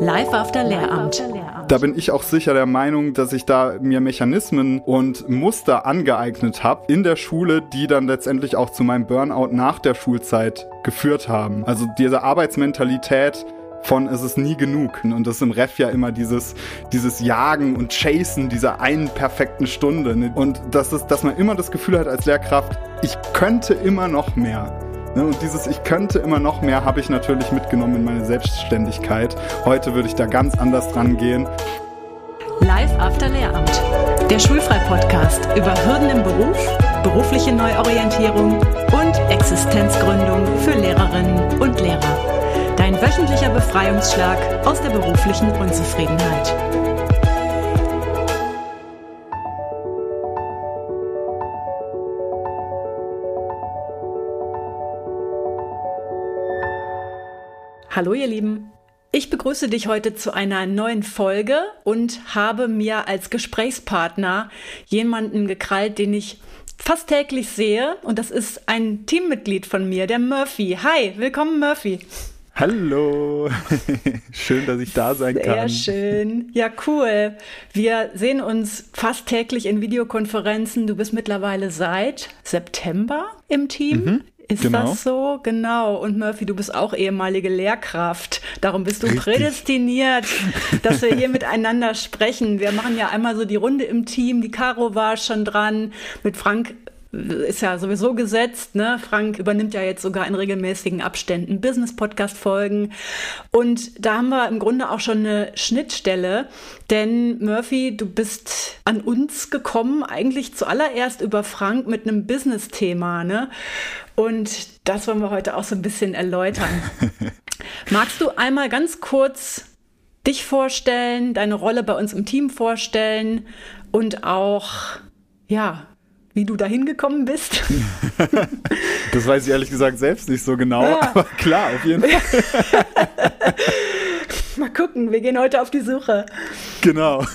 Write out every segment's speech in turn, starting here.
Live after Lehramt. Da bin ich auch sicher der Meinung, dass ich da mir Mechanismen und Muster angeeignet habe in der Schule, die dann letztendlich auch zu meinem Burnout nach der Schulzeit geführt haben. Also diese Arbeitsmentalität, von es ist nie genug. Und das ist im Ref ja immer dieses, dieses Jagen und Chasen dieser einen perfekten Stunde. Und das ist, dass man immer das Gefühl hat als Lehrkraft, ich könnte immer noch mehr. Ne, und dieses Ich könnte immer noch mehr habe ich natürlich mitgenommen in meine Selbstständigkeit. Heute würde ich da ganz anders dran gehen. Live After Lehramt. Der Schulfrei-Podcast über Hürden im Beruf, berufliche Neuorientierung und Existenzgründung für Lehrerinnen und Lehrer. Dein wöchentlicher Befreiungsschlag aus der beruflichen Unzufriedenheit. Hallo ihr Lieben. Ich begrüße dich heute zu einer neuen Folge und habe mir als Gesprächspartner jemanden gekrallt, den ich fast täglich sehe. Und das ist ein Teammitglied von mir, der Murphy. Hi, willkommen Murphy. Hallo, schön, dass ich da sein kann. Sehr schön. Ja, cool. Wir sehen uns fast täglich in Videokonferenzen. Du bist mittlerweile seit September im Team. Mhm. Ist genau. das so? Genau. Und Murphy, du bist auch ehemalige Lehrkraft. Darum bist du Richtig. prädestiniert, dass wir hier miteinander sprechen. Wir machen ja einmal so die Runde im Team. Die Caro war schon dran. Mit Frank ist ja sowieso gesetzt. Ne? Frank übernimmt ja jetzt sogar in regelmäßigen Abständen Business-Podcast-Folgen. Und da haben wir im Grunde auch schon eine Schnittstelle. Denn Murphy, du bist an uns gekommen, eigentlich zuallererst über Frank mit einem Business-Thema. Ne? Und das wollen wir heute auch so ein bisschen erläutern. Magst du einmal ganz kurz dich vorstellen, deine Rolle bei uns im Team vorstellen und auch, ja, wie du da hingekommen bist? das weiß ich ehrlich gesagt selbst nicht so genau, ja. aber klar, auf jeden Fall. Mal gucken, wir gehen heute auf die Suche. Genau.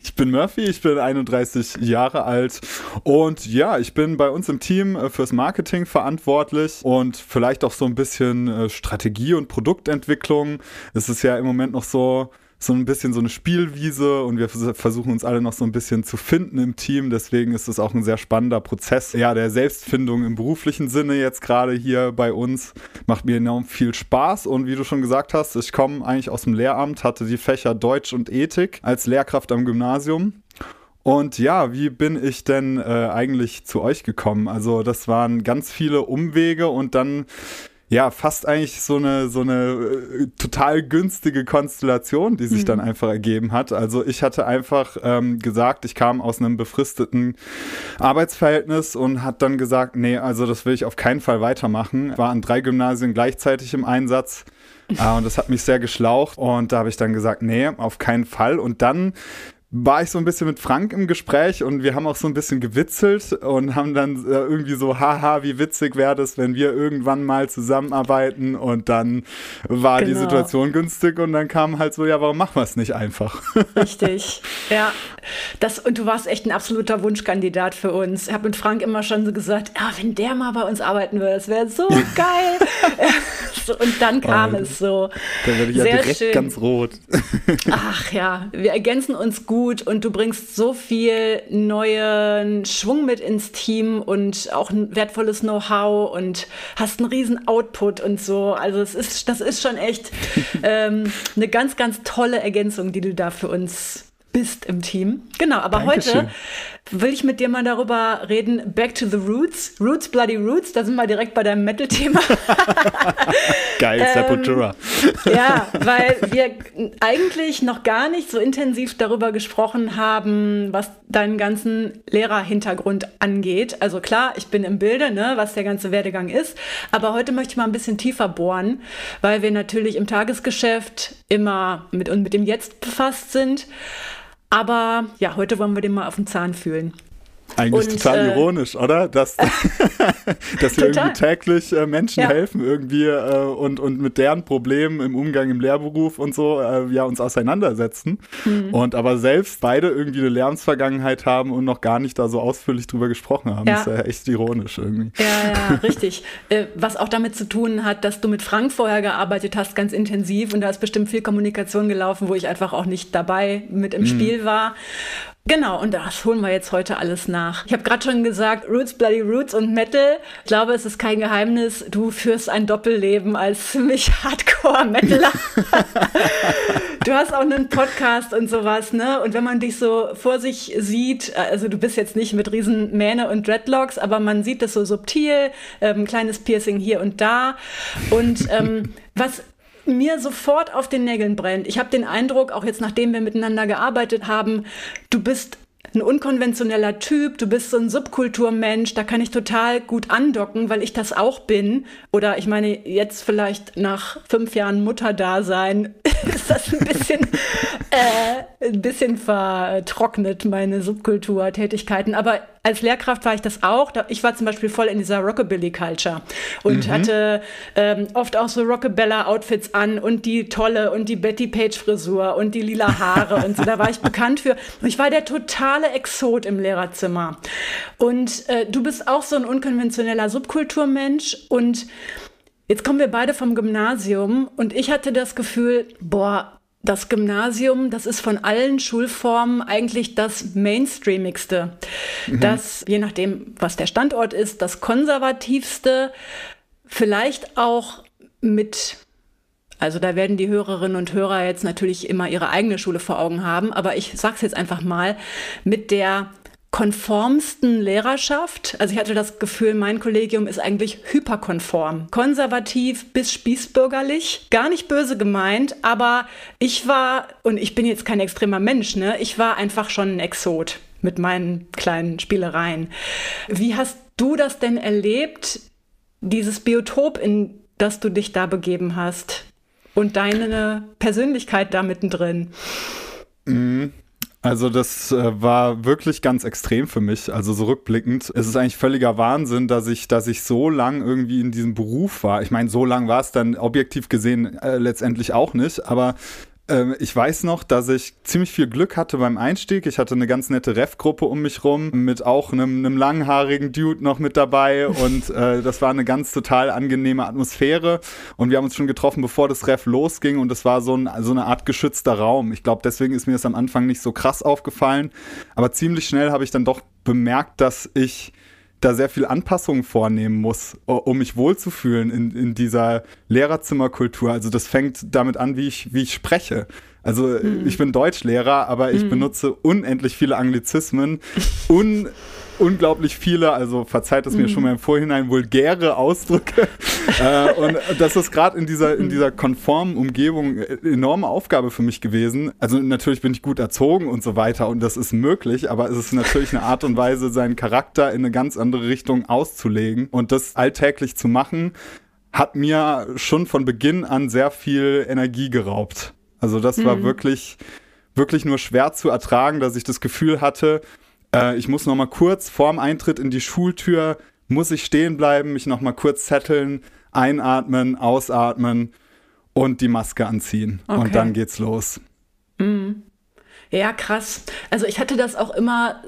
Ich bin Murphy, ich bin 31 Jahre alt und ja, ich bin bei uns im Team äh, fürs Marketing verantwortlich und vielleicht auch so ein bisschen äh, Strategie und Produktentwicklung. Es ist ja im Moment noch so, so ein bisschen so eine Spielwiese und wir versuchen uns alle noch so ein bisschen zu finden im Team. Deswegen ist es auch ein sehr spannender Prozess, ja, der Selbstfindung im beruflichen Sinne jetzt gerade hier bei uns. Macht mir enorm viel Spaß und wie du schon gesagt hast, ich komme eigentlich aus dem Lehramt, hatte die Fächer Deutsch und Ethik als Lehrkraft am Gymnasium. Und ja, wie bin ich denn äh, eigentlich zu euch gekommen? Also das waren ganz viele Umwege und dann ja, fast eigentlich so eine, so eine äh, total günstige Konstellation, die sich mhm. dann einfach ergeben hat. Also ich hatte einfach ähm, gesagt, ich kam aus einem befristeten Arbeitsverhältnis und hat dann gesagt, nee, also das will ich auf keinen Fall weitermachen. War an drei Gymnasien gleichzeitig im Einsatz. Äh, und das hat mich sehr geschlaucht. Und da habe ich dann gesagt, nee, auf keinen Fall. Und dann war ich so ein bisschen mit Frank im Gespräch und wir haben auch so ein bisschen gewitzelt und haben dann äh, irgendwie so, haha, wie witzig wäre das, wenn wir irgendwann mal zusammenarbeiten und dann war genau. die Situation günstig und dann kam halt so, ja, warum machen wir es nicht einfach? Richtig, ja. Das, und du warst echt ein absoluter Wunschkandidat für uns. Ich habe mit Frank immer schon so gesagt, ah, wenn der mal bei uns arbeiten würde, das wäre so geil. und dann kam oh, es so. Dann werde ich ja direkt schön. ganz rot. Ach ja, wir ergänzen uns gut gut und du bringst so viel neuen Schwung mit ins Team und auch ein wertvolles Know-how und hast einen riesen Output und so. Also es ist, das ist schon echt ähm, eine ganz, ganz tolle Ergänzung, die du da für uns bist im Team. Genau, aber Dankeschön. heute will ich mit dir mal darüber reden. Back to the Roots. Roots, Bloody Roots. Da sind wir direkt bei deinem Metal-Thema. Geil, ähm, Sepultura. ja, weil wir eigentlich noch gar nicht so intensiv darüber gesprochen haben, was deinen ganzen Lehrerhintergrund angeht. Also klar, ich bin im Bilde, ne, was der ganze Werdegang ist. Aber heute möchte ich mal ein bisschen tiefer bohren, weil wir natürlich im Tagesgeschäft immer mit, mit dem Jetzt befasst sind. Aber ja, heute wollen wir den mal auf den Zahn fühlen. Eigentlich und, total äh, ironisch, oder? Dass, dass wir irgendwie täglich äh, Menschen ja. helfen irgendwie äh, und, und mit deren Problemen im Umgang im Lehrberuf und so äh, ja uns auseinandersetzen. Mhm. Und aber selbst beide irgendwie eine Lärmsvergangenheit haben und noch gar nicht da so ausführlich drüber gesprochen haben. Ja. Das ist ja echt ironisch irgendwie. Ja, ja, richtig. Äh, was auch damit zu tun hat, dass du mit Frank vorher gearbeitet hast, ganz intensiv und da ist bestimmt viel Kommunikation gelaufen, wo ich einfach auch nicht dabei mit im mhm. Spiel war. Genau, und das holen wir jetzt heute alles nach. Ich habe gerade schon gesagt, Roots, Bloody Roots und Metal. Ich glaube, es ist kein Geheimnis, du führst ein Doppelleben als ziemlich Hardcore-Metaler. du hast auch einen Podcast und sowas, ne? Und wenn man dich so vor sich sieht, also du bist jetzt nicht mit riesen Mähne und Dreadlocks, aber man sieht das so subtil, ähm, kleines Piercing hier und da. Und ähm, was mir sofort auf den Nägeln brennt. Ich habe den Eindruck, auch jetzt nachdem wir miteinander gearbeitet haben, du bist ein unkonventioneller Typ, du bist so ein Subkulturmensch, da kann ich total gut andocken, weil ich das auch bin. Oder ich meine, jetzt vielleicht nach fünf Jahren Mutterdasein ist das ein bisschen, äh, ein bisschen vertrocknet, meine Subkulturtätigkeiten. Aber als Lehrkraft war ich das auch. Ich war zum Beispiel voll in dieser Rockabilly-Culture und mhm. hatte ähm, oft auch so Rockabella-Outfits an und die tolle und die Betty Page-Frisur und die lila Haare und so. Da war ich bekannt für. Und ich war der totale Exot im Lehrerzimmer. Und äh, du bist auch so ein unkonventioneller Subkulturmensch und Jetzt kommen wir beide vom Gymnasium und ich hatte das Gefühl, boah, das Gymnasium, das ist von allen Schulformen eigentlich das Mainstreamigste. Mhm. Das, je nachdem, was der Standort ist, das konservativste, vielleicht auch mit also da werden die Hörerinnen und Hörer jetzt natürlich immer ihre eigene Schule vor Augen haben, aber ich sage es jetzt einfach mal, mit der konformsten Lehrerschaft. Also ich hatte das Gefühl, mein Kollegium ist eigentlich hyperkonform. Konservativ bis spießbürgerlich. Gar nicht böse gemeint, aber ich war, und ich bin jetzt kein extremer Mensch, ne? Ich war einfach schon ein Exot mit meinen kleinen Spielereien. Wie hast du das denn erlebt, dieses Biotop, in das du dich da begeben hast? Und deine Persönlichkeit da mittendrin? Mhm. Also das äh, war wirklich ganz extrem für mich. Also so rückblickend. Es ist eigentlich völliger Wahnsinn, dass ich, dass ich so lang irgendwie in diesem Beruf war. Ich meine, so lang war es dann objektiv gesehen äh, letztendlich auch nicht. Aber ich weiß noch, dass ich ziemlich viel Glück hatte beim Einstieg. Ich hatte eine ganz nette Ref-Gruppe um mich rum mit auch einem, einem langhaarigen Dude noch mit dabei und äh, das war eine ganz total angenehme Atmosphäre und wir haben uns schon getroffen, bevor das Ref losging und es war so, ein, so eine Art geschützter Raum. Ich glaube, deswegen ist mir das am Anfang nicht so krass aufgefallen, aber ziemlich schnell habe ich dann doch bemerkt, dass ich da sehr viel Anpassungen vornehmen muss, um mich wohlzufühlen in, in dieser Lehrerzimmerkultur. Also das fängt damit an, wie ich, wie ich spreche. Also mhm. ich bin Deutschlehrer, aber ich mhm. benutze unendlich viele Anglizismen, un unglaublich viele, also verzeiht es mir mm. schon mal im Vorhinein, vulgäre Ausdrücke. äh, und das ist gerade in dieser, in dieser konformen Umgebung eine enorme Aufgabe für mich gewesen. Also natürlich bin ich gut erzogen und so weiter und das ist möglich, aber es ist natürlich eine Art und Weise, seinen Charakter in eine ganz andere Richtung auszulegen und das alltäglich zu machen, hat mir schon von Beginn an sehr viel Energie geraubt. Also das war mm. wirklich, wirklich nur schwer zu ertragen, dass ich das Gefühl hatte, äh, ich muss noch mal kurz vorm Eintritt in die Schultür, muss ich stehen bleiben, mich noch mal kurz zetteln, einatmen, ausatmen und die Maske anziehen. Okay. Und dann geht's los. Mhm. Ja, krass. Also ich hatte das auch immer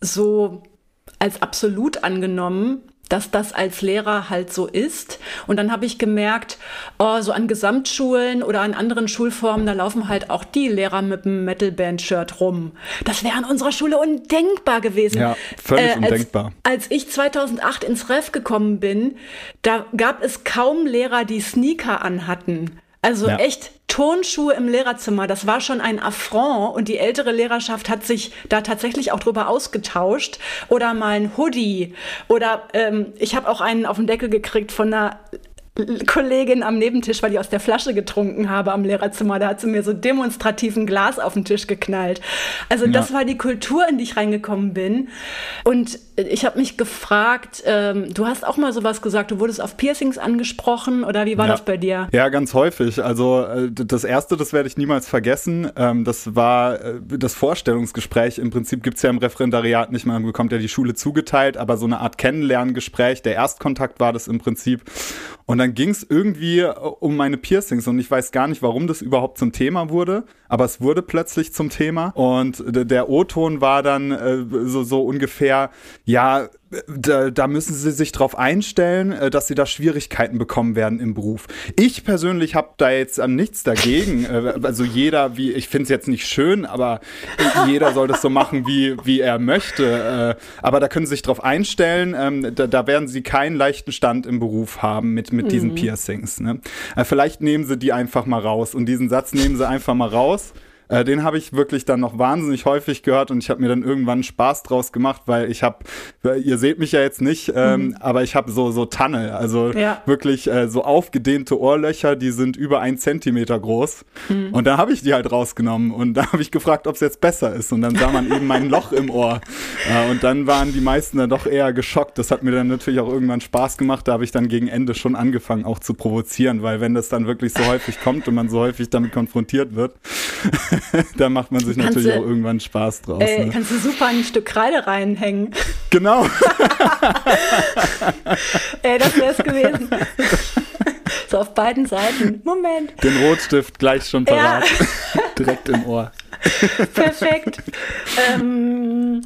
so als absolut angenommen, dass das als Lehrer halt so ist. Und dann habe ich gemerkt, oh, so an Gesamtschulen oder an anderen Schulformen, da laufen halt auch die Lehrer mit einem Metalband-Shirt rum. Das wäre an unserer Schule undenkbar gewesen. Ja, völlig äh, als, undenkbar. Als ich 2008 ins Ref gekommen bin, da gab es kaum Lehrer, die Sneaker anhatten. Also ja. echt Turnschuhe im Lehrerzimmer, das war schon ein Affront und die ältere Lehrerschaft hat sich da tatsächlich auch drüber ausgetauscht. Oder mal ein Hoodie. Oder ähm, ich habe auch einen auf den Deckel gekriegt von einer Kollegin am Nebentisch, weil ich aus der Flasche getrunken habe am Lehrerzimmer. Da hat sie mir so demonstrativ ein Glas auf den Tisch geknallt. Also ja. das war die Kultur, in die ich reingekommen bin. Und ich habe mich gefragt, ähm, du hast auch mal sowas gesagt, du wurdest auf Piercings angesprochen oder wie war ja. das bei dir? Ja, ganz häufig. Also äh, das erste, das werde ich niemals vergessen. Ähm, das war äh, das Vorstellungsgespräch. Im Prinzip gibt es ja im Referendariat nicht, man bekommt ja die Schule zugeteilt, aber so eine Art Kennenlerngespräch. Der Erstkontakt war das im Prinzip. Und dann ging es irgendwie äh, um meine Piercings und ich weiß gar nicht, warum das überhaupt zum Thema wurde, aber es wurde plötzlich zum Thema. Und der O-Ton war dann äh, so, so ungefähr, ja, da, da, müssen sie sich darauf einstellen, äh, dass sie da Schwierigkeiten bekommen werden im Beruf. Ich persönlich habe da jetzt an nichts dagegen. Äh, also jeder, wie ich finde es jetzt nicht schön, aber jeder soll das so machen, wie, wie er möchte. Äh, aber da können sie sich darauf einstellen. Ähm, da, da, werden sie keinen leichten Stand im Beruf haben mit, mit diesen mhm. Piercings. Ne? Vielleicht nehmen sie die einfach mal raus und diesen Satz nehmen sie einfach mal raus. Äh, den habe ich wirklich dann noch wahnsinnig häufig gehört und ich habe mir dann irgendwann Spaß draus gemacht, weil ich habe, ihr seht mich ja jetzt nicht, ähm, mhm. aber ich habe so, so Tanne, also ja. wirklich äh, so aufgedehnte Ohrlöcher, die sind über ein Zentimeter groß. Mhm. Und da habe ich die halt rausgenommen und da habe ich gefragt, ob es jetzt besser ist. Und dann sah man eben mein Loch im Ohr. Äh, und dann waren die meisten dann doch eher geschockt. Das hat mir dann natürlich auch irgendwann Spaß gemacht. Da habe ich dann gegen Ende schon angefangen, auch zu provozieren, weil wenn das dann wirklich so häufig kommt und man so häufig damit konfrontiert wird, da macht man sich kannst natürlich du, auch irgendwann Spaß draus. Äh, ne? Kannst du super ein Stück Kreide reinhängen. Genau. Ey, das wäre es gewesen. so auf beiden Seiten. Moment. Den Rotstift gleich schon parat. Ja. Direkt im Ohr. Perfekt. Ähm,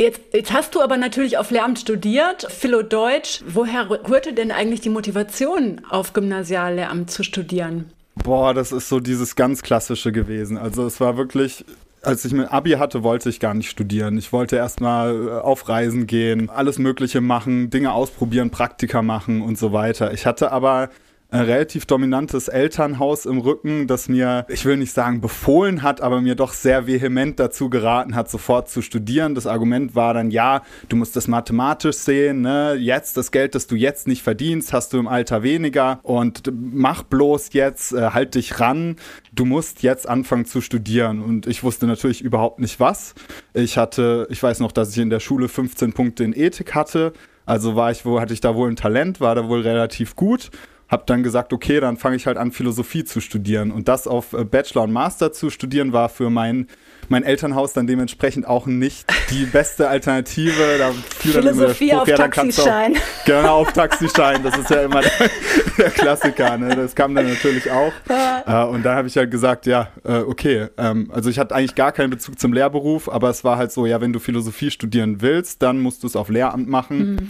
Jetzt, jetzt, hast du aber natürlich auf Lehramt studiert, Philo-Deutsch. Woher rührte denn eigentlich die Motivation, auf Gymnasiallehramt zu studieren? Boah, das ist so dieses ganz klassische gewesen. Also es war wirklich als ich mein Abi hatte, wollte ich gar nicht studieren. Ich wollte erstmal äh, auf Reisen gehen, alles Mögliche machen, Dinge ausprobieren, Praktika machen und so weiter. Ich hatte aber ein relativ dominantes Elternhaus im Rücken, das mir, ich will nicht sagen befohlen hat, aber mir doch sehr vehement dazu geraten hat, sofort zu studieren. Das Argument war dann, ja, du musst das mathematisch sehen, ne? jetzt das Geld, das du jetzt nicht verdienst, hast du im Alter weniger und mach bloß jetzt, äh, halt dich ran, du musst jetzt anfangen zu studieren. Und ich wusste natürlich überhaupt nicht was. Ich hatte, ich weiß noch, dass ich in der Schule 15 Punkte in Ethik hatte. Also war ich, wo hatte ich da wohl ein Talent, war da wohl relativ gut habe dann gesagt, okay, dann fange ich halt an, Philosophie zu studieren. Und das auf äh, Bachelor und Master zu studieren, war für mein, mein Elternhaus dann dementsprechend auch nicht die beste Alternative. Da fiel Philosophie dann Spruch, auf ja, Taxischein. Auch, genau, auf Taxischein. Das ist ja immer der, der Klassiker. Ne? Das kam dann natürlich auch. Äh, und da habe ich halt gesagt, ja, äh, okay. Ähm, also ich hatte eigentlich gar keinen Bezug zum Lehrberuf, aber es war halt so, ja, wenn du Philosophie studieren willst, dann musst du es auf Lehramt machen. Mhm.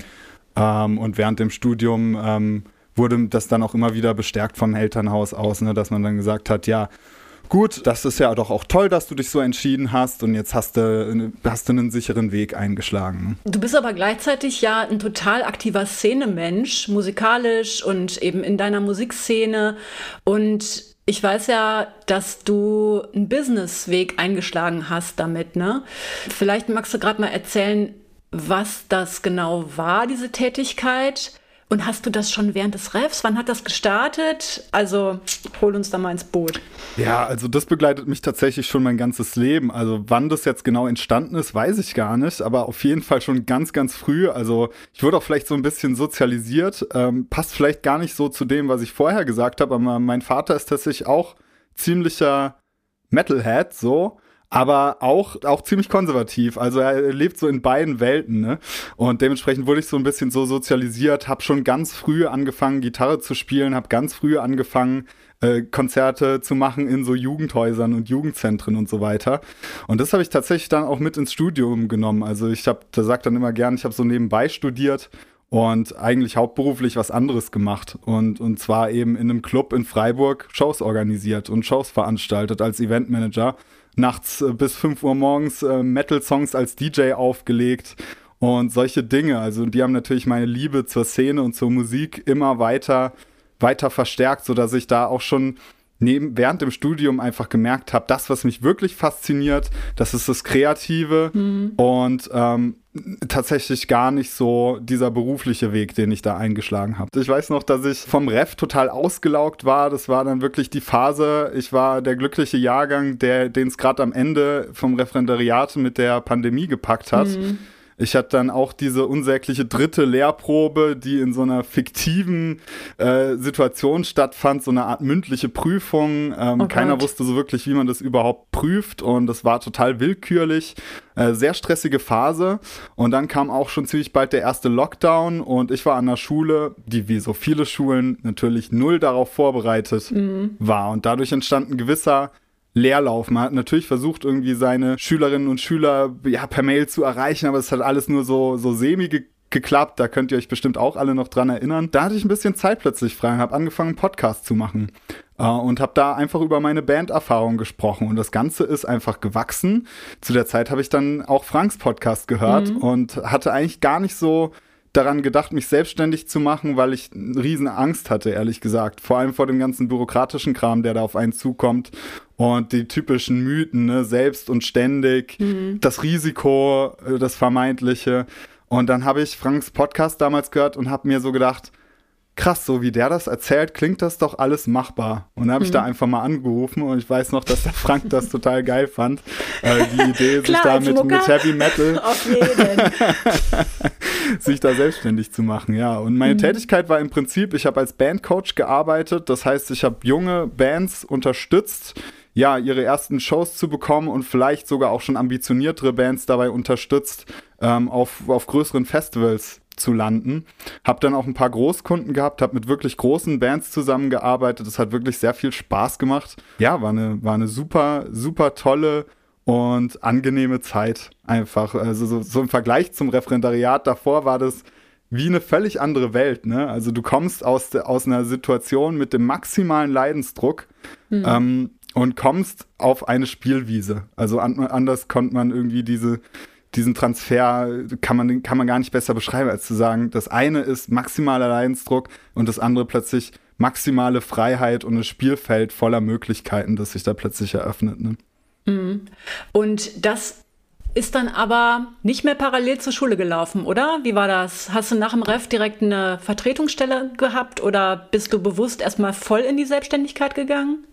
Ähm, und während dem Studium ähm, wurde das dann auch immer wieder bestärkt vom Elternhaus aus, ne, dass man dann gesagt hat, ja, gut, das ist ja doch auch toll, dass du dich so entschieden hast und jetzt hast du, hast du einen sicheren Weg eingeschlagen. Du bist aber gleichzeitig ja ein total aktiver Szenemensch, musikalisch und eben in deiner Musikszene und ich weiß ja, dass du einen Businessweg eingeschlagen hast damit, ne? Vielleicht magst du gerade mal erzählen, was das genau war, diese Tätigkeit und hast du das schon während des Refs? Wann hat das gestartet? Also hol uns da mal ins Boot. Ja, also das begleitet mich tatsächlich schon mein ganzes Leben. Also wann das jetzt genau entstanden ist, weiß ich gar nicht, aber auf jeden Fall schon ganz, ganz früh. Also ich wurde auch vielleicht so ein bisschen sozialisiert. Ähm, passt vielleicht gar nicht so zu dem, was ich vorher gesagt habe, aber mein Vater ist tatsächlich auch ziemlicher Metalhead, so aber auch, auch ziemlich konservativ. Also er lebt so in beiden Welten, ne? Und dementsprechend wurde ich so ein bisschen so sozialisiert, habe schon ganz früh angefangen, Gitarre zu spielen, habe ganz früh angefangen, äh, Konzerte zu machen in so Jugendhäusern und Jugendzentren und so weiter. Und das habe ich tatsächlich dann auch mit ins Studium genommen. Also ich habe, da sagt dann immer gern, ich habe so nebenbei studiert und eigentlich hauptberuflich was anderes gemacht und, und zwar eben in einem Club in Freiburg Shows organisiert und Shows veranstaltet als Eventmanager nachts äh, bis 5 Uhr morgens äh, Metal-Songs als DJ aufgelegt und solche Dinge. Also die haben natürlich meine Liebe zur Szene und zur Musik immer weiter, weiter verstärkt, sodass ich da auch schon neben, während dem Studium einfach gemerkt habe, das, was mich wirklich fasziniert, das ist das Kreative mhm. und ähm, tatsächlich gar nicht so dieser berufliche Weg, den ich da eingeschlagen habe. Ich weiß noch, dass ich vom Ref total ausgelaugt war. Das war dann wirklich die Phase. Ich war der glückliche Jahrgang, der den es gerade am Ende vom Referendariat mit der Pandemie gepackt hat. Mhm ich hatte dann auch diese unsägliche dritte Lehrprobe, die in so einer fiktiven äh, Situation stattfand, so eine Art mündliche Prüfung. Ähm, oh keiner wusste so wirklich, wie man das überhaupt prüft und das war total willkürlich. Äh, sehr stressige Phase. Und dann kam auch schon ziemlich bald der erste Lockdown und ich war an der Schule, die wie so viele Schulen natürlich null darauf vorbereitet mhm. war. Und dadurch entstand ein gewisser Leerlauf. Man hat natürlich versucht, irgendwie seine Schülerinnen und Schüler ja, per Mail zu erreichen, aber es hat alles nur so, so semi ge geklappt. Da könnt ihr euch bestimmt auch alle noch dran erinnern. Da hatte ich ein bisschen Zeit plötzlich frei und habe angefangen, einen Podcast zu machen. Uh, und habe da einfach über meine Banderfahrung gesprochen. Und das Ganze ist einfach gewachsen. Zu der Zeit habe ich dann auch Franks Podcast gehört mhm. und hatte eigentlich gar nicht so daran gedacht, mich selbstständig zu machen, weil ich riesen Angst hatte, ehrlich gesagt. Vor allem vor dem ganzen bürokratischen Kram, der da auf einen zukommt. Und die typischen Mythen, ne? selbst und ständig, mhm. das Risiko, äh, das Vermeintliche. Und dann habe ich Franks Podcast damals gehört und habe mir so gedacht, krass, so wie der das erzählt, klingt das doch alles machbar. Und dann habe ich mhm. da einfach mal angerufen und ich weiß noch, dass der Frank das total geil fand. Äh, die Idee, Klar, sich da mit, mit, Heavy Metal sich da selbstständig zu machen, ja. Und meine mhm. Tätigkeit war im Prinzip, ich habe als Bandcoach gearbeitet, das heißt, ich habe junge Bands unterstützt, ja, ihre ersten Shows zu bekommen und vielleicht sogar auch schon ambitioniertere Bands dabei unterstützt, ähm, auf, auf größeren Festivals zu landen. Hab dann auch ein paar Großkunden gehabt, hab mit wirklich großen Bands zusammengearbeitet. Das hat wirklich sehr viel Spaß gemacht. Ja, war eine, war eine super, super tolle und angenehme Zeit einfach. Also so, so im Vergleich zum Referendariat davor war das wie eine völlig andere Welt. Ne? Also du kommst aus, aus einer Situation mit dem maximalen Leidensdruck mhm. ähm, und kommst auf eine Spielwiese. Also an, anders konnte man irgendwie diese diesen Transfer kann man, kann man gar nicht besser beschreiben, als zu sagen, das eine ist maximaler Leidensdruck und das andere plötzlich maximale Freiheit und ein Spielfeld voller Möglichkeiten, das sich da plötzlich eröffnet. Ne? Mhm. Und das ist dann aber nicht mehr parallel zur Schule gelaufen, oder? Wie war das? Hast du nach dem Ref direkt eine Vertretungsstelle gehabt oder bist du bewusst erstmal voll in die Selbstständigkeit gegangen?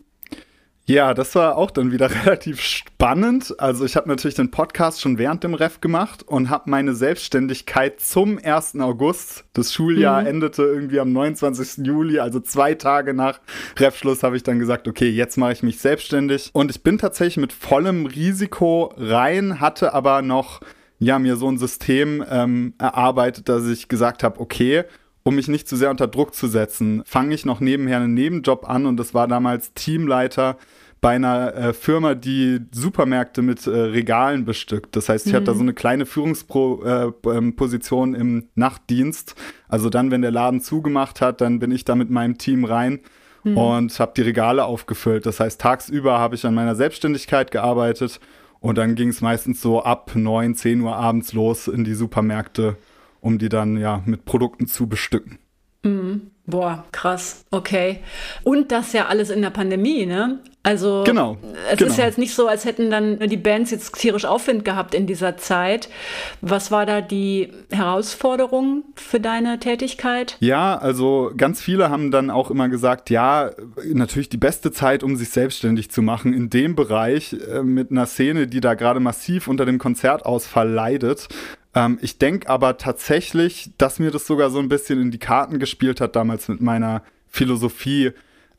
Ja, das war auch dann wieder relativ spannend. Also ich habe natürlich den Podcast schon während dem Ref gemacht und habe meine Selbstständigkeit zum 1. August. Das Schuljahr mhm. endete irgendwie am 29. Juli, also zwei Tage nach Refschluss habe ich dann gesagt, okay, jetzt mache ich mich selbstständig. Und ich bin tatsächlich mit vollem Risiko rein, hatte aber noch ja mir so ein System ähm, erarbeitet, dass ich gesagt habe, okay, um mich nicht zu sehr unter Druck zu setzen, fange ich noch nebenher einen Nebenjob an und das war damals Teamleiter bei einer äh, Firma, die Supermärkte mit äh, Regalen bestückt. Das heißt, ich mhm. hatte da so eine kleine Führungsposition äh, ähm, im Nachtdienst. Also dann, wenn der Laden zugemacht hat, dann bin ich da mit meinem Team rein mhm. und habe die Regale aufgefüllt. Das heißt, tagsüber habe ich an meiner Selbstständigkeit gearbeitet und dann ging es meistens so ab 9, 10 Uhr abends los in die Supermärkte, um die dann ja mit Produkten zu bestücken. Mhm. Boah, krass, okay. Und das ja alles in der Pandemie, ne? Also genau, es genau. ist ja jetzt nicht so, als hätten dann die Bands jetzt tierisch Aufwind gehabt in dieser Zeit. Was war da die Herausforderung für deine Tätigkeit? Ja, also ganz viele haben dann auch immer gesagt, ja, natürlich die beste Zeit, um sich selbstständig zu machen in dem Bereich äh, mit einer Szene, die da gerade massiv unter dem Konzertausfall leidet. Ähm, ich denke aber tatsächlich, dass mir das sogar so ein bisschen in die Karten gespielt hat damals mit meiner Philosophie,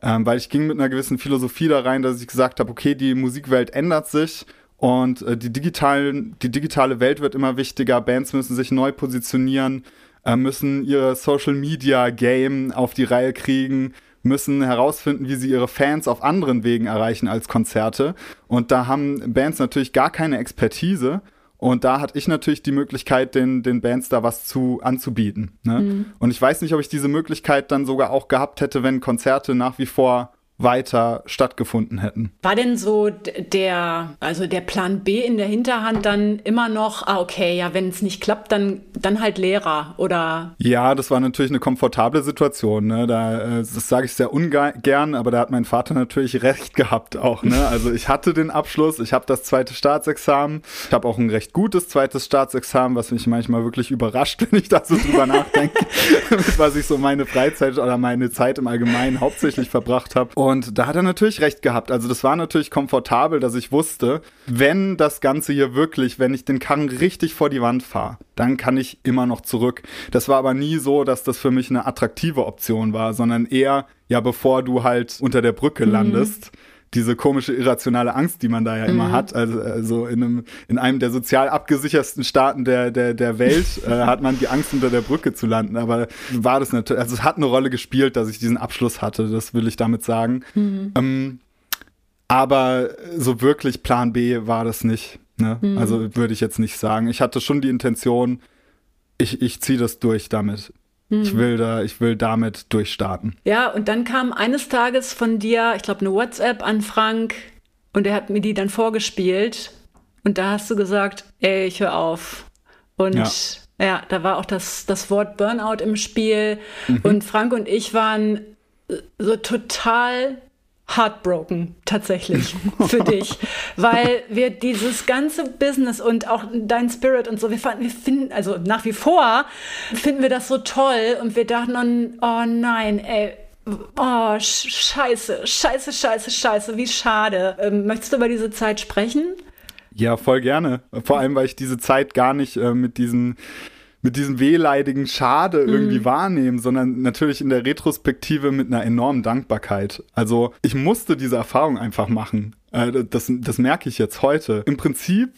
ähm, weil ich ging mit einer gewissen Philosophie da rein, dass ich gesagt habe, okay, die Musikwelt ändert sich und äh, die, digitalen, die digitale Welt wird immer wichtiger, Bands müssen sich neu positionieren, äh, müssen ihre Social Media Game auf die Reihe kriegen, müssen herausfinden, wie sie ihre Fans auf anderen Wegen erreichen als Konzerte. Und da haben Bands natürlich gar keine Expertise. Und da hatte ich natürlich die Möglichkeit, den, den Bands da was zu anzubieten. Ne? Mhm. Und ich weiß nicht, ob ich diese Möglichkeit dann sogar auch gehabt hätte, wenn Konzerte nach wie vor weiter stattgefunden hätten. War denn so der, also der Plan B in der Hinterhand dann immer noch, ah, okay, ja, wenn es nicht klappt, dann, dann halt Lehrer oder? Ja, das war natürlich eine komfortable Situation. Ne? Da, äh, das sage ich sehr ungern, aber da hat mein Vater natürlich recht gehabt auch. Ne? Also ich hatte den Abschluss, ich habe das zweite Staatsexamen, ich habe auch ein recht gutes zweites Staatsexamen, was mich manchmal wirklich überrascht, wenn ich da so drüber nachdenke, was ich so meine Freizeit oder meine Zeit im Allgemeinen hauptsächlich verbracht habe. Und da hat er natürlich recht gehabt. Also das war natürlich komfortabel, dass ich wusste, wenn das Ganze hier wirklich, wenn ich den Karren richtig vor die Wand fahre, dann kann ich immer noch zurück. Das war aber nie so, dass das für mich eine attraktive Option war, sondern eher, ja, bevor du halt unter der Brücke mhm. Diese komische irrationale Angst, die man da ja mhm. immer hat. Also, also in, einem, in einem der sozial abgesichersten Staaten der, der, der Welt äh, hat man die Angst, unter der Brücke zu landen. Aber war das natürlich, also es hat eine Rolle gespielt, dass ich diesen Abschluss hatte, das will ich damit sagen. Mhm. Ähm, aber so wirklich Plan B war das nicht. Ne? Mhm. Also würde ich jetzt nicht sagen. Ich hatte schon die Intention, ich, ich ziehe das durch damit. Ich hm. will da, ich will damit durchstarten. Ja, und dann kam eines Tages von dir, ich glaube, eine WhatsApp an Frank und er hat mir die dann vorgespielt. Und da hast du gesagt, ey, ich höre auf. Und ja. ja. da war auch das, das Wort Burnout im Spiel. Mhm. Und Frank und ich waren so total heartbroken tatsächlich für dich, weil wir dieses ganze Business und auch dein Spirit und so, wir, fanden, wir finden, also nach wie vor finden wir das so toll und wir dachten dann, oh nein, ey, oh scheiße, scheiße, scheiße, scheiße, wie schade. Ähm, möchtest du über diese Zeit sprechen? Ja, voll gerne. Vor allem, weil ich diese Zeit gar nicht äh, mit diesen mit diesem wehleidigen Schade irgendwie mhm. wahrnehmen, sondern natürlich in der Retrospektive mit einer enormen Dankbarkeit. Also ich musste diese Erfahrung einfach machen. Äh, das, das merke ich jetzt heute. Im Prinzip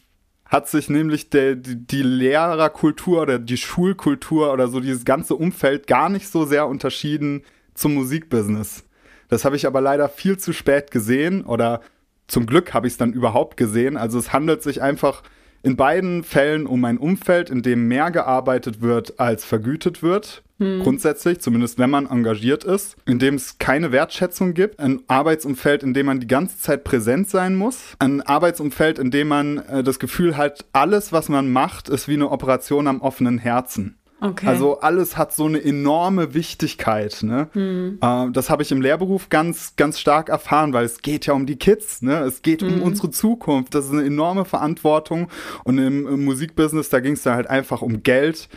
hat sich nämlich der, die, die Lehrerkultur oder die Schulkultur oder so dieses ganze Umfeld gar nicht so sehr unterschieden zum Musikbusiness. Das habe ich aber leider viel zu spät gesehen oder zum Glück habe ich es dann überhaupt gesehen. Also es handelt sich einfach in beiden Fällen um ein Umfeld, in dem mehr gearbeitet wird, als vergütet wird. Hm. Grundsätzlich, zumindest wenn man engagiert ist, in dem es keine Wertschätzung gibt, ein Arbeitsumfeld, in dem man die ganze Zeit präsent sein muss, ein Arbeitsumfeld, in dem man äh, das Gefühl hat, alles, was man macht, ist wie eine Operation am offenen Herzen. Okay. Also alles hat so eine enorme Wichtigkeit. Ne? Hm. Äh, das habe ich im Lehrberuf ganz, ganz stark erfahren, weil es geht ja um die Kids. Ne? Es geht hm. um unsere Zukunft. Das ist eine enorme Verantwortung. Und im, im Musikbusiness, da ging es dann halt einfach um Geld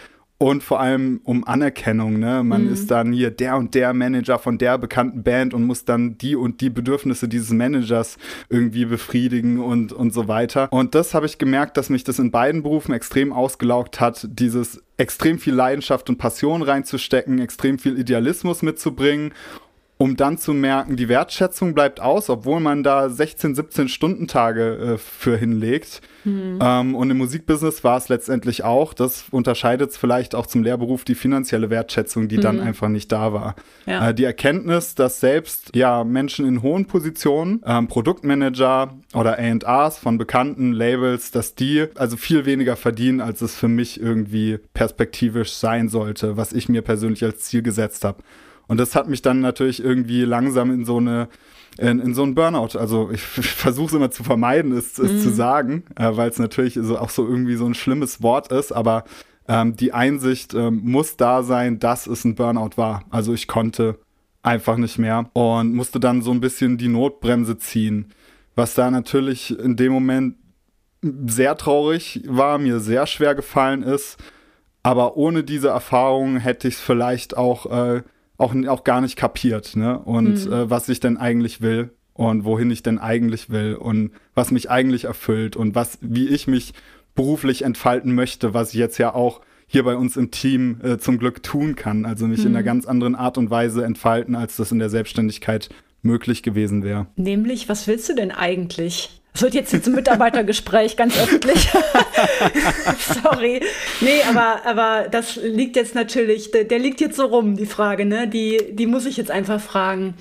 und vor allem um Anerkennung. Ne? Man mhm. ist dann hier der und der Manager von der bekannten Band und muss dann die und die Bedürfnisse dieses Managers irgendwie befriedigen und, und so weiter. Und das habe ich gemerkt, dass mich das in beiden Berufen extrem ausgelaugt hat, dieses extrem viel Leidenschaft und Passion reinzustecken, extrem viel Idealismus mitzubringen um dann zu merken, die Wertschätzung bleibt aus, obwohl man da 16, 17 Stundentage äh, für hinlegt. Mhm. Ähm, und im Musikbusiness war es letztendlich auch, das unterscheidet es vielleicht auch zum Lehrberuf, die finanzielle Wertschätzung, die mhm. dann einfach nicht da war. Ja. Äh, die Erkenntnis, dass selbst ja Menschen in hohen Positionen, ähm, Produktmanager oder A&Rs von bekannten Labels, dass die also viel weniger verdienen, als es für mich irgendwie perspektivisch sein sollte, was ich mir persönlich als Ziel gesetzt habe. Und das hat mich dann natürlich irgendwie langsam in so eine in, in so einen Burnout. Also ich, ich versuche es immer zu vermeiden, es, es mm. zu sagen, äh, weil es natürlich so, auch so irgendwie so ein schlimmes Wort ist, aber ähm, die Einsicht ähm, muss da sein, dass es ein Burnout war. Also ich konnte einfach nicht mehr und musste dann so ein bisschen die Notbremse ziehen, was da natürlich in dem Moment sehr traurig war, mir sehr schwer gefallen ist. Aber ohne diese Erfahrung hätte ich es vielleicht auch äh, auch, auch gar nicht kapiert, ne? Und mhm. äh, was ich denn eigentlich will und wohin ich denn eigentlich will und was mich eigentlich erfüllt und was, wie ich mich beruflich entfalten möchte, was ich jetzt ja auch hier bei uns im Team äh, zum Glück tun kann. Also mich mhm. in einer ganz anderen Art und Weise entfalten, als das in der Selbstständigkeit möglich gewesen wäre. Nämlich, was willst du denn eigentlich? Das wird jetzt, jetzt ein Mitarbeitergespräch, ganz öffentlich. Sorry. Nee, aber, aber das liegt jetzt natürlich, der, der, liegt jetzt so rum, die Frage, ne? Die, die muss ich jetzt einfach fragen.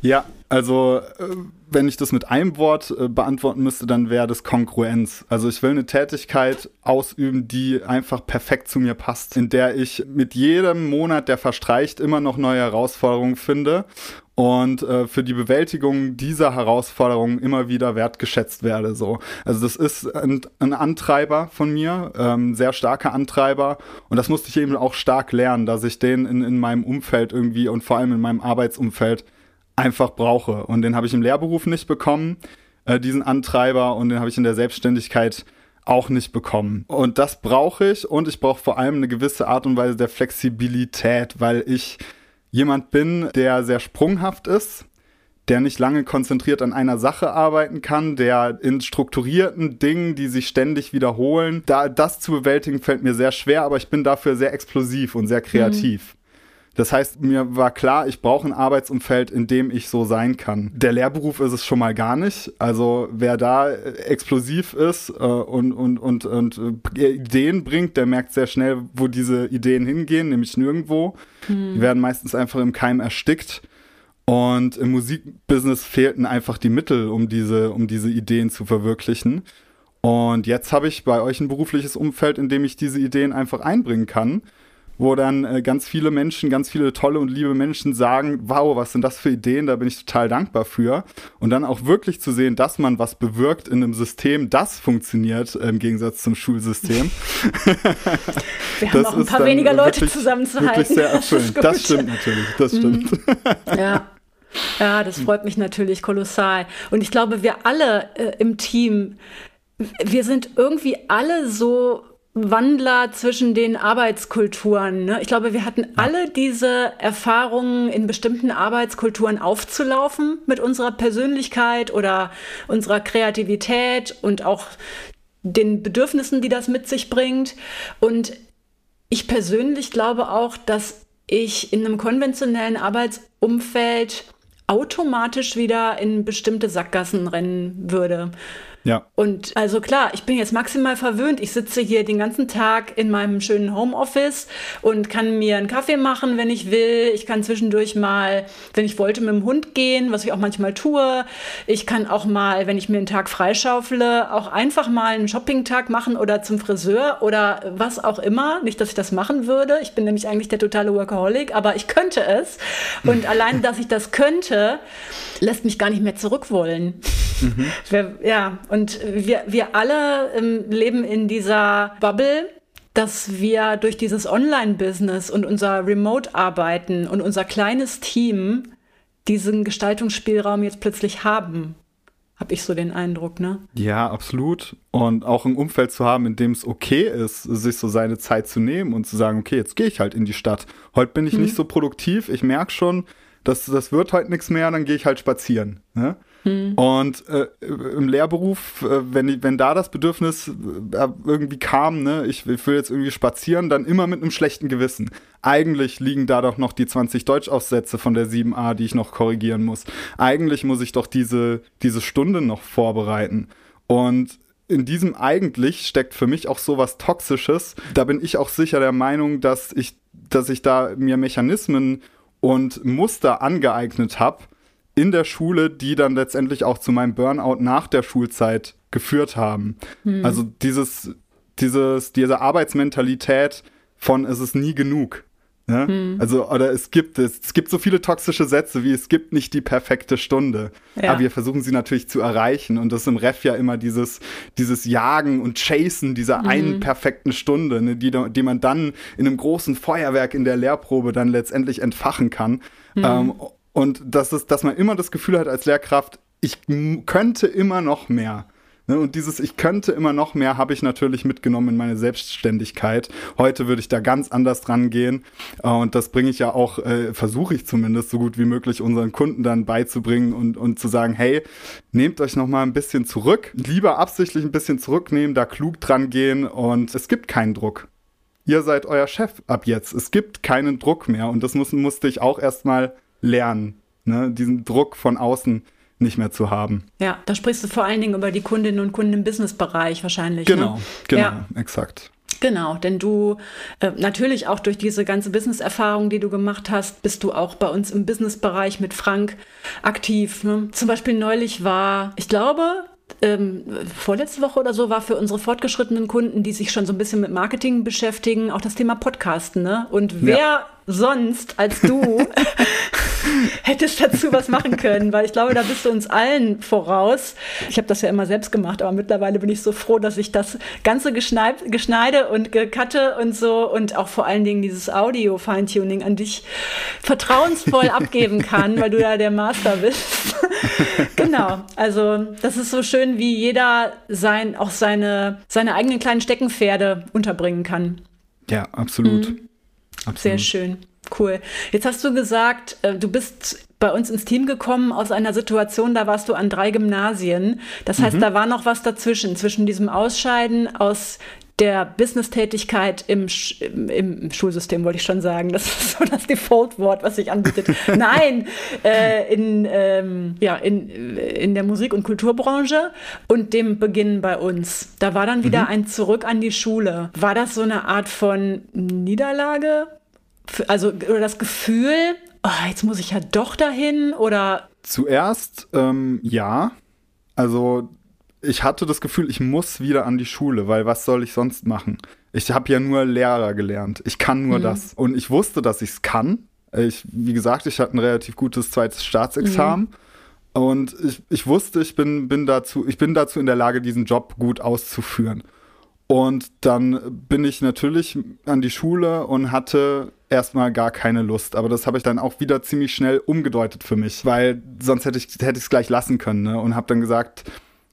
Ja, also äh, wenn ich das mit einem Wort äh, beantworten müsste, dann wäre das Kongruenz. Also ich will eine Tätigkeit ausüben, die einfach perfekt zu mir passt, in der ich mit jedem Monat, der verstreicht, immer noch neue Herausforderungen finde und äh, für die Bewältigung dieser Herausforderungen immer wieder wertgeschätzt werde. So. Also das ist ein, ein Antreiber von mir, ähm, sehr starker Antreiber und das musste ich eben auch stark lernen, dass ich den in, in meinem Umfeld irgendwie und vor allem in meinem Arbeitsumfeld einfach brauche. Und den habe ich im Lehrberuf nicht bekommen, äh, diesen Antreiber, und den habe ich in der Selbstständigkeit auch nicht bekommen. Und das brauche ich und ich brauche vor allem eine gewisse Art und Weise der Flexibilität, weil ich jemand bin, der sehr sprunghaft ist, der nicht lange konzentriert an einer Sache arbeiten kann, der in strukturierten Dingen, die sich ständig wiederholen, da das zu bewältigen fällt mir sehr schwer, aber ich bin dafür sehr explosiv und sehr kreativ. Mhm. Das heißt, mir war klar, ich brauche ein Arbeitsumfeld, in dem ich so sein kann. Der Lehrberuf ist es schon mal gar nicht. Also wer da explosiv ist äh, und, und, und, und äh, Ideen bringt, der merkt sehr schnell, wo diese Ideen hingehen, nämlich nirgendwo. Hm. Die werden meistens einfach im Keim erstickt. Und im Musikbusiness fehlten einfach die Mittel, um diese, um diese Ideen zu verwirklichen. Und jetzt habe ich bei euch ein berufliches Umfeld, in dem ich diese Ideen einfach einbringen kann wo dann äh, ganz viele Menschen, ganz viele tolle und liebe Menschen sagen, wow, was sind das für Ideen, da bin ich total dankbar für. Und dann auch wirklich zu sehen, dass man was bewirkt in einem System, das funktioniert äh, im Gegensatz zum Schulsystem. Wir haben auch ein paar weniger Leute wirklich, zusammenzuhalten. Wirklich sehr erfüllend. Das, das stimmt natürlich, das stimmt. Mhm. Ja. Ja, das freut mich natürlich kolossal. Und ich glaube, wir alle äh, im Team, wir sind irgendwie alle so Wandler zwischen den Arbeitskulturen. Ne? Ich glaube, wir hatten alle diese Erfahrungen, in bestimmten Arbeitskulturen aufzulaufen mit unserer Persönlichkeit oder unserer Kreativität und auch den Bedürfnissen, die das mit sich bringt. Und ich persönlich glaube auch, dass ich in einem konventionellen Arbeitsumfeld automatisch wieder in bestimmte Sackgassen rennen würde. Ja. Und also klar, ich bin jetzt maximal verwöhnt. Ich sitze hier den ganzen Tag in meinem schönen Homeoffice und kann mir einen Kaffee machen, wenn ich will. Ich kann zwischendurch mal, wenn ich wollte, mit dem Hund gehen, was ich auch manchmal tue. Ich kann auch mal, wenn ich mir einen Tag freischaufle, auch einfach mal einen Shoppingtag machen oder zum Friseur oder was auch immer. Nicht, dass ich das machen würde. Ich bin nämlich eigentlich der totale Workaholic, aber ich könnte es. Und allein, dass ich das könnte, lässt mich gar nicht mehr zurückwollen. Mhm. Ja, und wir, wir alle ähm, leben in dieser Bubble, dass wir durch dieses Online-Business und unser Remote-Arbeiten und unser kleines Team diesen Gestaltungsspielraum jetzt plötzlich haben. Habe ich so den Eindruck, ne? Ja, absolut. Und auch ein Umfeld zu haben, in dem es okay ist, sich so seine Zeit zu nehmen und zu sagen, okay, jetzt gehe ich halt in die Stadt. Heute bin ich mhm. nicht so produktiv, ich merke schon, das, das wird heute nichts mehr, dann gehe ich halt spazieren. Ne? Hm. Und äh, im Lehrberuf, äh, wenn, wenn da das Bedürfnis äh, irgendwie kam, ne, ich, ich, will jetzt irgendwie spazieren, dann immer mit einem schlechten Gewissen. Eigentlich liegen da doch noch die 20 Deutschaufsätze von der 7a, die ich noch korrigieren muss. Eigentlich muss ich doch diese, diese Stunde noch vorbereiten. Und in diesem eigentlich steckt für mich auch so was Toxisches. Da bin ich auch sicher der Meinung, dass ich, dass ich da mir Mechanismen und Muster angeeignet habe, in der Schule, die dann letztendlich auch zu meinem Burnout nach der Schulzeit geführt haben. Hm. Also dieses, dieses, diese Arbeitsmentalität von es ist nie genug. Ne? Hm. Also, oder es gibt es, es gibt so viele toxische Sätze wie es gibt nicht die perfekte Stunde. Ja. Aber wir versuchen sie natürlich zu erreichen. Und das ist im Ref ja immer dieses, dieses Jagen und Chasen dieser hm. einen perfekten Stunde, ne, die, die man dann in einem großen Feuerwerk in der Lehrprobe dann letztendlich entfachen kann. Hm. Ähm, und das ist, dass man immer das Gefühl hat als Lehrkraft, ich könnte immer noch mehr. Ne, und dieses Ich könnte immer noch mehr habe ich natürlich mitgenommen in meine Selbstständigkeit. Heute würde ich da ganz anders dran gehen. Äh, und das bringe ich ja auch, äh, versuche ich zumindest so gut wie möglich unseren Kunden dann beizubringen und, und zu sagen, hey, nehmt euch noch mal ein bisschen zurück. Lieber absichtlich ein bisschen zurücknehmen, da klug dran gehen und es gibt keinen Druck. Ihr seid euer Chef ab jetzt. Es gibt keinen Druck mehr. Und das muss, musste ich auch erstmal lernen, ne? diesen Druck von außen nicht mehr zu haben. Ja, da sprichst du vor allen Dingen über die Kundinnen und Kunden im Businessbereich wahrscheinlich. Genau, ne? genau, ja. exakt. Genau, denn du äh, natürlich auch durch diese ganze Business-Erfahrung, die du gemacht hast, bist du auch bei uns im Businessbereich mit Frank aktiv. Ne? Zum Beispiel neulich war, ich glaube, ähm, vorletzte Woche oder so war für unsere fortgeschrittenen Kunden, die sich schon so ein bisschen mit Marketing beschäftigen, auch das Thema Podcasten. Ne? Und wer ja. sonst als du hättest dazu was machen können, weil ich glaube, da bist du uns allen voraus. Ich habe das ja immer selbst gemacht, aber mittlerweile bin ich so froh, dass ich das ganze Geschneid, Geschneide und Gekatte und so und auch vor allen Dingen dieses Audio-Feintuning an dich vertrauensvoll abgeben kann, weil du ja der Master bist. genau. Also, das ist so schön, wie jeder sein, auch seine, seine eigenen kleinen Steckenpferde unterbringen kann. Ja, absolut. Mhm. absolut. Sehr schön. Cool. Jetzt hast du gesagt, äh, du bist bei uns ins Team gekommen aus einer Situation, da warst du an drei Gymnasien. Das heißt, mhm. da war noch was dazwischen, zwischen diesem Ausscheiden aus der Business-Tätigkeit im, im, im, Schulsystem, wollte ich schon sagen. Das ist so das Default-Wort, was sich anbietet. Nein, äh, in, ähm, ja, in, in der Musik- und Kulturbranche und dem Beginn bei uns. Da war dann wieder mhm. ein Zurück an die Schule. War das so eine Art von Niederlage? Also das Gefühl, oh, jetzt muss ich ja doch dahin oder? Zuerst ähm, ja. Also ich hatte das Gefühl, ich muss wieder an die Schule, weil was soll ich sonst machen? Ich habe ja nur Lehrer gelernt. Ich kann nur mhm. das. Und ich wusste, dass ich es kann. Ich, wie gesagt, ich hatte ein relativ gutes zweites Staatsexamen. Mhm. Und ich, ich wusste, ich bin, bin, dazu, ich bin dazu in der Lage, diesen Job gut auszuführen. Und dann bin ich natürlich an die Schule und hatte erstmal gar keine Lust. Aber das habe ich dann auch wieder ziemlich schnell umgedeutet für mich, weil sonst hätte ich es hätte gleich lassen können. Ne? Und habe dann gesagt,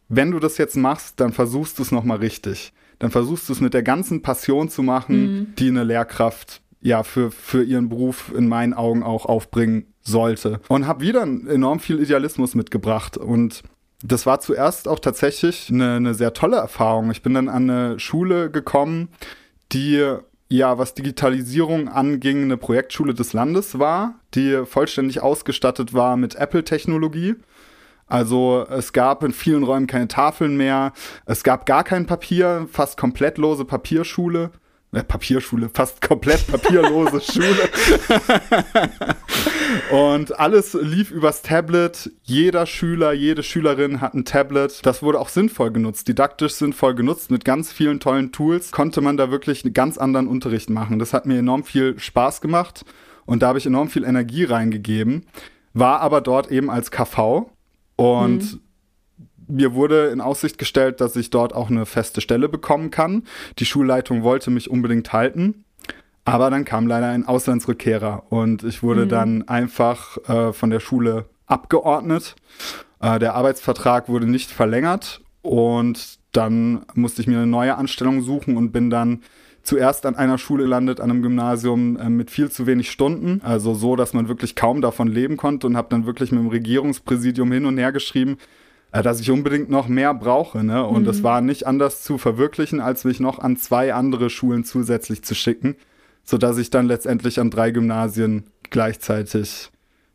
wenn du das jetzt machst, dann versuchst du es nochmal richtig. Dann versuchst du es mit der ganzen Passion zu machen, mhm. die eine Lehrkraft ja für, für ihren Beruf in meinen Augen auch aufbringen sollte. Und habe wieder enorm viel Idealismus mitgebracht und das war zuerst auch tatsächlich eine, eine sehr tolle Erfahrung. Ich bin dann an eine Schule gekommen, die ja, was Digitalisierung anging, eine Projektschule des Landes war, die vollständig ausgestattet war mit Apple-Technologie. Also es gab in vielen Räumen keine Tafeln mehr, es gab gar kein Papier, fast komplett lose Papierschule. Äh, Papierschule, fast komplett papierlose Schule. und alles lief übers Tablet. Jeder Schüler, jede Schülerin hat ein Tablet. Das wurde auch sinnvoll genutzt, didaktisch sinnvoll genutzt. Mit ganz vielen tollen Tools konnte man da wirklich einen ganz anderen Unterricht machen. Das hat mir enorm viel Spaß gemacht und da habe ich enorm viel Energie reingegeben. War aber dort eben als KV und mhm mir wurde in Aussicht gestellt, dass ich dort auch eine feste Stelle bekommen kann. Die Schulleitung wollte mich unbedingt halten. Aber dann kam leider ein Auslandsrückkehrer und ich wurde mhm. dann einfach äh, von der Schule abgeordnet. Äh, der Arbeitsvertrag wurde nicht verlängert und dann musste ich mir eine neue Anstellung suchen und bin dann zuerst an einer Schule gelandet, an einem Gymnasium äh, mit viel zu wenig Stunden, also so, dass man wirklich kaum davon leben konnte und habe dann wirklich mit dem Regierungspräsidium hin und her geschrieben, dass ich unbedingt noch mehr brauche. Ne? Und es mhm. war nicht anders zu verwirklichen, als mich noch an zwei andere Schulen zusätzlich zu schicken, sodass ich dann letztendlich an drei Gymnasien gleichzeitig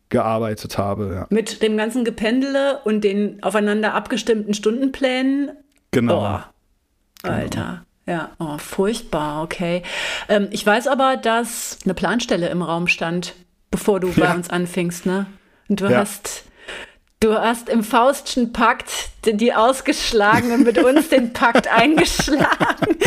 gearbeitet habe. Ja. Mit dem ganzen Gependele und den aufeinander abgestimmten Stundenplänen. Genau. Oh, Alter. Genau. Ja, oh, furchtbar, okay. Ähm, ich weiß aber, dass eine Planstelle im Raum stand, bevor du ja. bei uns anfingst, ne? Und du ja. hast Du hast im Faustschen Pakt die ausgeschlagen und mit uns den Pakt eingeschlagen.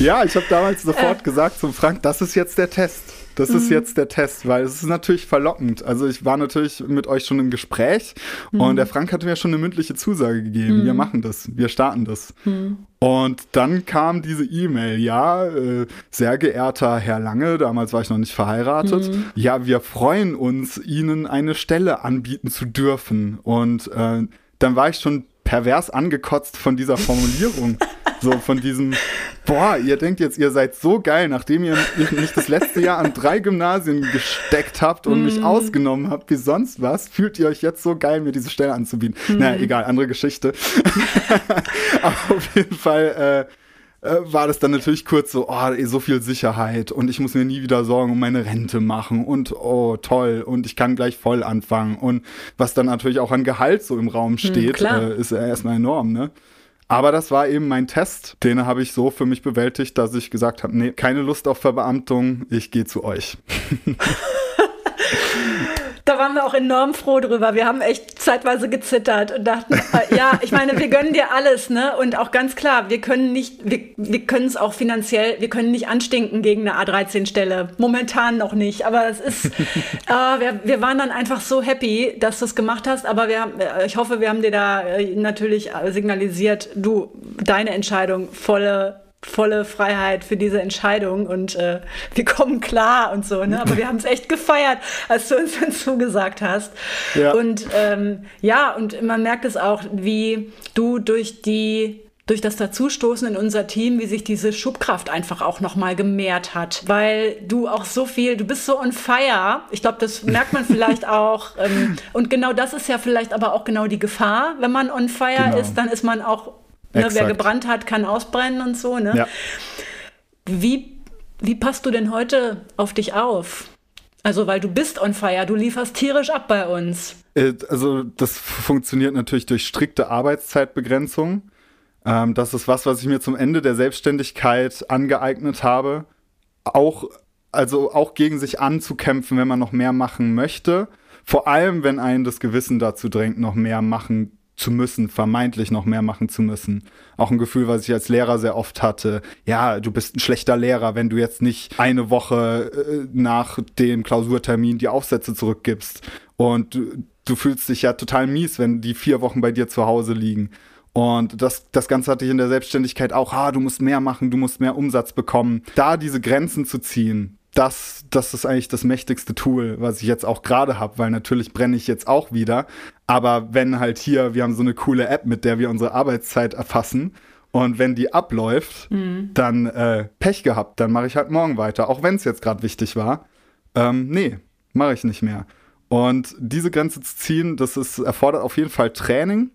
Ja, ich habe damals sofort äh. gesagt zum Frank, das ist jetzt der Test. Das mhm. ist jetzt der Test, weil es ist natürlich verlockend. Also ich war natürlich mit euch schon im Gespräch mhm. und der Frank hatte mir schon eine mündliche Zusage gegeben. Mhm. Wir machen das, wir starten das. Mhm. Und dann kam diese E-Mail, ja, äh, sehr geehrter Herr Lange, damals war ich noch nicht verheiratet, mhm. ja, wir freuen uns, Ihnen eine Stelle anbieten zu dürfen. Und äh, dann war ich schon pervers angekotzt von dieser Formulierung. So von diesem, boah, ihr denkt jetzt, ihr seid so geil, nachdem ihr mich das letzte Jahr an drei Gymnasien gesteckt habt und mm. mich mhm. ausgenommen habt wie sonst was, fühlt ihr euch jetzt so geil, mir diese Stelle anzubieten. Mm. Naja, egal, andere Geschichte. Aber auf jeden Fall, äh, äh, war das dann natürlich kurz so, oh, so viel Sicherheit und ich muss mir nie wieder Sorgen um meine Rente machen und oh, toll und ich kann gleich voll anfangen und was dann natürlich auch an Gehalt so im Raum hm, steht, hm, äh, ist erstmal enorm, ne? Aber das war eben mein Test. Den habe ich so für mich bewältigt, dass ich gesagt habe, nee, keine Lust auf Verbeamtung, ich gehe zu euch. da waren wir auch enorm froh drüber. Wir haben echt zeitweise gezittert und dachten, äh, ja, ich meine, wir gönnen dir alles, ne? Und auch ganz klar, wir können nicht, wir, wir können es auch finanziell, wir können nicht anstinken gegen eine A13-Stelle. Momentan noch nicht. Aber es ist, äh, wir, wir waren dann einfach so happy, dass du es gemacht hast. Aber wir, äh, ich hoffe, wir haben dir da äh, natürlich signalisiert, du, deine Entscheidung, volle volle Freiheit für diese Entscheidung und äh, wir kommen klar und so, ne? Aber wir haben es echt gefeiert, als du uns dann zugesagt hast. Ja. Und ähm, ja, und man merkt es auch, wie du durch die durch das Dazustoßen in unser Team, wie sich diese Schubkraft einfach auch nochmal gemehrt hat, weil du auch so viel, du bist so on fire. Ich glaube, das merkt man vielleicht auch. Ähm, und genau das ist ja vielleicht aber auch genau die Gefahr. Wenn man on fire genau. ist, dann ist man auch Ne, wer gebrannt hat, kann ausbrennen und so. Ne? Ja. Wie, wie passt du denn heute auf dich auf? Also, weil du bist on fire, du lieferst tierisch ab bei uns. Äh, also, das funktioniert natürlich durch strikte Arbeitszeitbegrenzung. Ähm, das ist was, was ich mir zum Ende der Selbstständigkeit angeeignet habe. Auch, also auch gegen sich anzukämpfen, wenn man noch mehr machen möchte. Vor allem, wenn einen das Gewissen dazu drängt, noch mehr machen zu müssen, vermeintlich noch mehr machen zu müssen. Auch ein Gefühl, was ich als Lehrer sehr oft hatte. Ja, du bist ein schlechter Lehrer, wenn du jetzt nicht eine Woche äh, nach dem Klausurtermin die Aufsätze zurückgibst. Und du, du fühlst dich ja total mies, wenn die vier Wochen bei dir zu Hause liegen. Und das, das Ganze hatte ich in der Selbstständigkeit auch, ah, du musst mehr machen, du musst mehr Umsatz bekommen. Da diese Grenzen zu ziehen, das, das ist eigentlich das mächtigste Tool, was ich jetzt auch gerade habe, weil natürlich brenne ich jetzt auch wieder. Aber wenn halt hier, wir haben so eine coole App, mit der wir unsere Arbeitszeit erfassen. Und wenn die abläuft, mhm. dann äh, Pech gehabt, dann mache ich halt morgen weiter, auch wenn es jetzt gerade wichtig war. Ähm, nee, mache ich nicht mehr. Und diese Grenze zu ziehen, das ist, erfordert auf jeden Fall Training.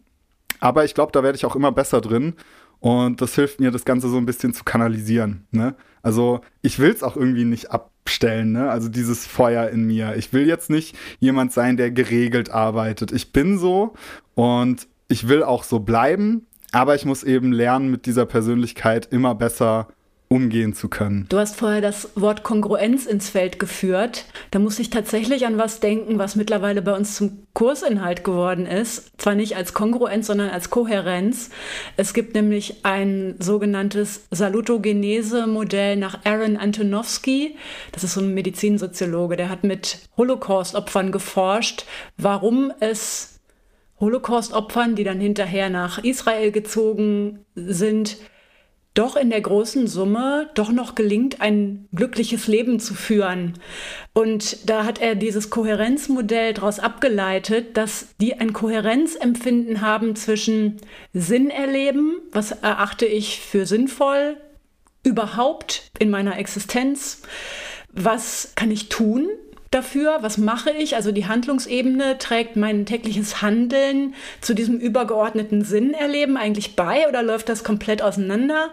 Aber ich glaube, da werde ich auch immer besser drin. Und das hilft mir, das Ganze so ein bisschen zu kanalisieren. Ne? Also ich will es auch irgendwie nicht abstellen, ne? Also dieses Feuer in mir. Ich will jetzt nicht jemand sein, der geregelt arbeitet. Ich bin so und ich will auch so bleiben, aber ich muss eben lernen, mit dieser Persönlichkeit immer besser umgehen zu können. Du hast vorher das Wort Kongruenz ins Feld geführt. Da muss ich tatsächlich an was denken, was mittlerweile bei uns zum Kursinhalt geworden ist. Zwar nicht als Kongruenz, sondern als Kohärenz. Es gibt nämlich ein sogenanntes Salutogenese-Modell nach Aaron Antonowski. Das ist so ein Medizinsoziologe, der hat mit Holocaust-Opfern geforscht, warum es Holocaust-Opfern, die dann hinterher nach Israel gezogen sind, doch in der großen Summe doch noch gelingt, ein glückliches Leben zu führen. Und da hat er dieses Kohärenzmodell daraus abgeleitet, dass die ein Kohärenzempfinden haben zwischen Sinn erleben, was erachte ich für sinnvoll überhaupt in meiner Existenz, was kann ich tun, dafür? Was mache ich? Also die Handlungsebene trägt mein tägliches Handeln zu diesem übergeordneten Sinn erleben eigentlich bei oder läuft das komplett auseinander?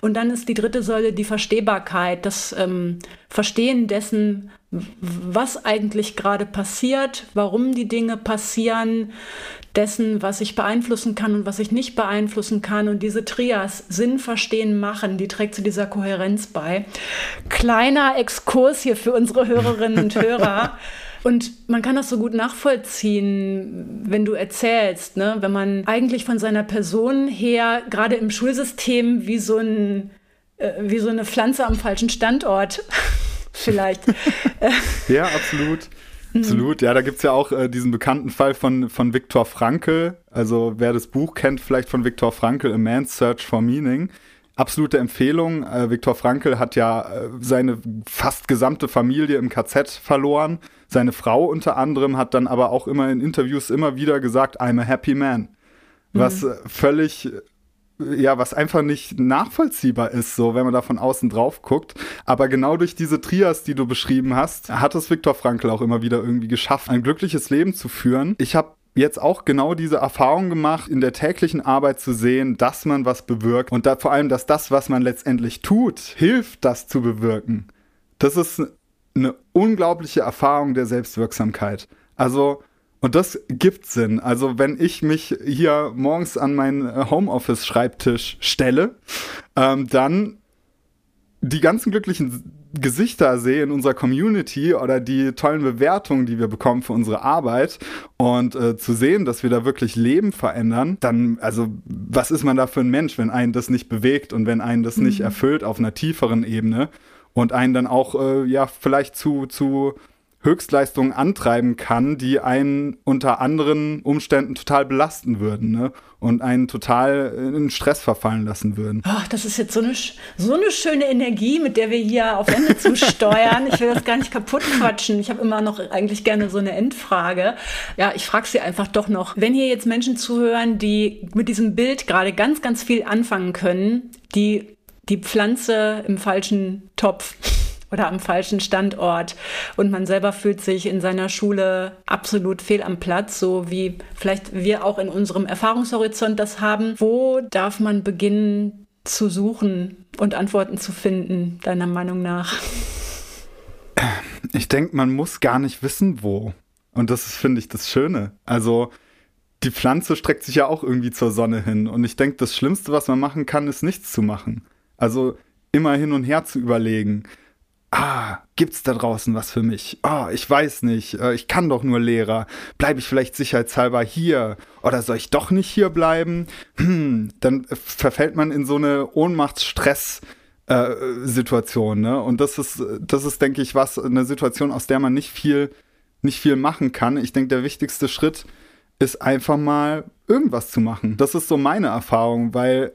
Und dann ist die dritte Säule die Verstehbarkeit, das ähm, Verstehen dessen, was eigentlich gerade passiert, warum die Dinge passieren, dessen, was ich beeinflussen kann und was ich nicht beeinflussen kann. Und diese Trias Sinn, Verstehen, Machen, die trägt zu dieser Kohärenz bei. Kleiner Exkurs hier für unsere Hörerinnen und Hörer. Und man kann das so gut nachvollziehen, wenn du erzählst, ne? wenn man eigentlich von seiner Person her gerade im Schulsystem wie so, ein, äh, wie so eine Pflanze am falschen Standort vielleicht. ja, absolut. Absolut, ja, da gibt es ja auch äh, diesen bekannten Fall von, von Viktor Frankl. Also wer das Buch kennt, vielleicht von Viktor Frankl, A Man's Search for Meaning. Absolute Empfehlung. Äh, Viktor Frankl hat ja äh, seine fast gesamte Familie im KZ verloren. Seine Frau unter anderem hat dann aber auch immer in Interviews immer wieder gesagt, I'm a happy man. Was mhm. völlig ja, was einfach nicht nachvollziehbar ist, so wenn man da von außen drauf guckt. Aber genau durch diese Trias, die du beschrieben hast, hat es Viktor Frankl auch immer wieder irgendwie geschafft, ein glückliches Leben zu führen. Ich habe jetzt auch genau diese Erfahrung gemacht, in der täglichen Arbeit zu sehen, dass man was bewirkt und da vor allem, dass das, was man letztendlich tut, hilft, das zu bewirken. Das ist eine unglaubliche Erfahrung der Selbstwirksamkeit. Also und das gibt Sinn. Also wenn ich mich hier morgens an meinen äh, Homeoffice-Schreibtisch stelle, ähm, dann die ganzen glücklichen Gesichter sehe in unserer Community oder die tollen Bewertungen, die wir bekommen für unsere Arbeit und äh, zu sehen, dass wir da wirklich Leben verändern, dann, also, was ist man da für ein Mensch, wenn einen das nicht bewegt und wenn einen das mhm. nicht erfüllt auf einer tieferen Ebene und einen dann auch, äh, ja, vielleicht zu, zu Höchstleistungen antreiben kann, die einen unter anderen Umständen total belasten würden ne? und einen total in Stress verfallen lassen würden. Oh, das ist jetzt so eine, so eine schöne Energie, mit der wir hier auf Ende zusteuern. Ich will das gar nicht kaputt quatschen. Ich habe immer noch eigentlich gerne so eine Endfrage. Ja, ich frage Sie einfach doch noch, wenn hier jetzt Menschen zuhören, die mit diesem Bild gerade ganz, ganz viel anfangen können, die die Pflanze im falschen Topf oder am falschen Standort und man selber fühlt sich in seiner Schule absolut fehl am Platz, so wie vielleicht wir auch in unserem Erfahrungshorizont das haben. Wo darf man beginnen zu suchen und Antworten zu finden, deiner Meinung nach? Ich denke, man muss gar nicht wissen, wo. Und das ist, finde ich, das Schöne. Also, die Pflanze streckt sich ja auch irgendwie zur Sonne hin. Und ich denke, das Schlimmste, was man machen kann, ist nichts zu machen. Also immer hin und her zu überlegen ah, gibt's da draußen was für mich? Ah, ich weiß nicht, äh, ich kann doch nur Lehrer. Bleibe ich vielleicht sicherheitshalber hier? Oder soll ich doch nicht hier bleiben? Hm, dann verfällt man in so eine Ohnmachtsstress. Äh, Situation, ne? Und das ist, das ist, denke ich, was, eine Situation, aus der man nicht viel, nicht viel machen kann. Ich denke, der wichtigste Schritt ist einfach mal irgendwas zu machen. Das ist so meine Erfahrung, weil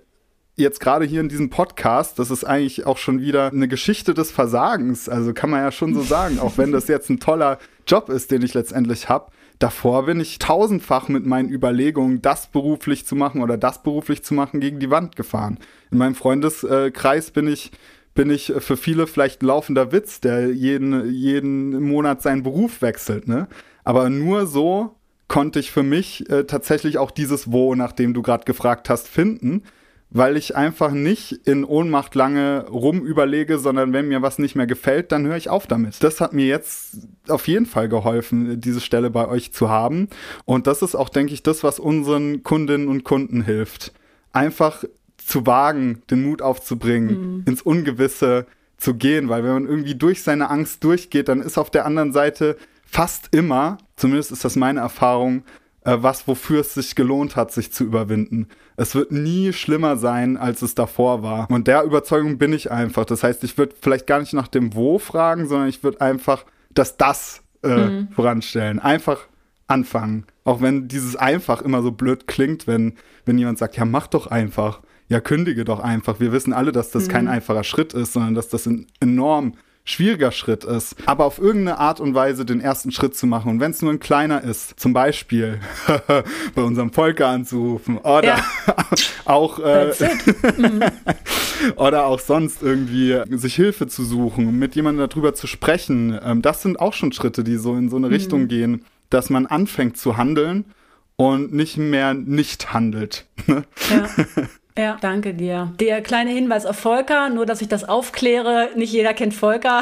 jetzt gerade hier in diesem Podcast, das ist eigentlich auch schon wieder eine Geschichte des Versagens. Also kann man ja schon so sagen, auch wenn das jetzt ein toller Job ist, den ich letztendlich habe. Davor bin ich tausendfach mit meinen Überlegungen, das beruflich zu machen oder das beruflich zu machen, gegen die Wand gefahren. In meinem Freundeskreis bin ich bin ich für viele vielleicht ein laufender Witz, der jeden, jeden Monat seinen Beruf wechselt. Ne? Aber nur so konnte ich für mich äh, tatsächlich auch dieses Wo, nach dem du gerade gefragt hast, finden weil ich einfach nicht in Ohnmacht lange rumüberlege, sondern wenn mir was nicht mehr gefällt, dann höre ich auf damit. Das hat mir jetzt auf jeden Fall geholfen, diese Stelle bei euch zu haben. Und das ist auch, denke ich, das, was unseren Kundinnen und Kunden hilft. Einfach zu wagen, den Mut aufzubringen, mhm. ins Ungewisse zu gehen, weil wenn man irgendwie durch seine Angst durchgeht, dann ist auf der anderen Seite fast immer, zumindest ist das meine Erfahrung, äh, was, wofür es sich gelohnt hat, sich zu überwinden. Es wird nie schlimmer sein, als es davor war. Und der Überzeugung bin ich einfach. Das heißt, ich würde vielleicht gar nicht nach dem Wo fragen, sondern ich würde einfach das Das äh, mhm. voranstellen. Einfach anfangen. Auch wenn dieses einfach immer so blöd klingt, wenn, wenn jemand sagt, ja, mach doch einfach. Ja, kündige doch einfach. Wir wissen alle, dass das mhm. kein einfacher Schritt ist, sondern dass das enorm schwieriger Schritt ist, aber auf irgendeine Art und Weise den ersten Schritt zu machen. Und wenn es nur ein kleiner ist, zum Beispiel bei unserem Volker anzurufen oder ja. auch äh, mhm. oder auch sonst irgendwie sich Hilfe zu suchen, mit jemandem darüber zu sprechen, ähm, das sind auch schon Schritte, die so in so eine mhm. Richtung gehen, dass man anfängt zu handeln und nicht mehr nicht handelt. ja. Ja, danke dir. Der kleine Hinweis auf Volker, nur dass ich das aufkläre, nicht jeder kennt Volker.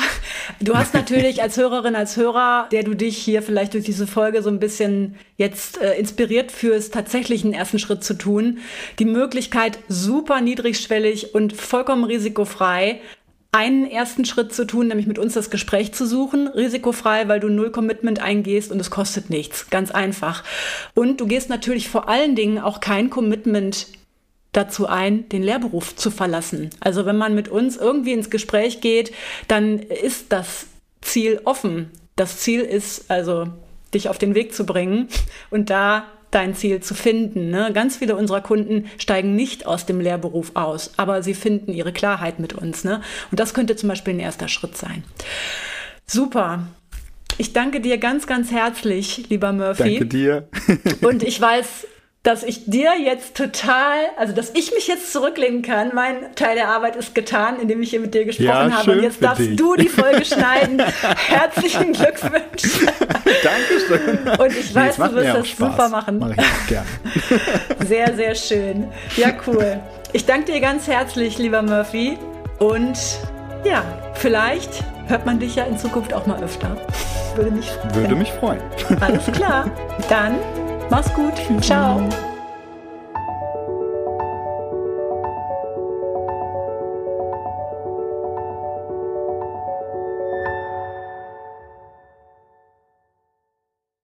Du hast natürlich als Hörerin, als Hörer, der du dich hier vielleicht durch diese Folge so ein bisschen jetzt äh, inspiriert fühlst, tatsächlich einen ersten Schritt zu tun, die Möglichkeit, super niedrigschwellig und vollkommen risikofrei einen ersten Schritt zu tun, nämlich mit uns das Gespräch zu suchen, risikofrei, weil du null Commitment eingehst und es kostet nichts, ganz einfach. Und du gehst natürlich vor allen Dingen auch kein Commitment dazu ein, den Lehrberuf zu verlassen. Also wenn man mit uns irgendwie ins Gespräch geht, dann ist das Ziel offen. Das Ziel ist also, dich auf den Weg zu bringen und da dein Ziel zu finden. Ne? Ganz viele unserer Kunden steigen nicht aus dem Lehrberuf aus, aber sie finden ihre Klarheit mit uns. Ne? Und das könnte zum Beispiel ein erster Schritt sein. Super. Ich danke dir ganz, ganz herzlich, lieber Murphy. Danke dir. und ich weiß, dass ich dir jetzt total, also dass ich mich jetzt zurücklehnen kann. Mein Teil der Arbeit ist getan, indem ich hier mit dir gesprochen ja, habe. Und jetzt darfst dich. du die Folge schneiden. Herzlichen Glückwunsch. Dankeschön. Und ich weiß, du wirst das Spaß. super machen. Mach ich auch gerne. Sehr, sehr schön. Ja, cool. Ich danke dir ganz herzlich, lieber Murphy. Und ja, vielleicht hört man dich ja in Zukunft auch mal öfter. Würde mich freuen. Würde mich freuen. Alles klar. Dann Mach's gut. Ciao.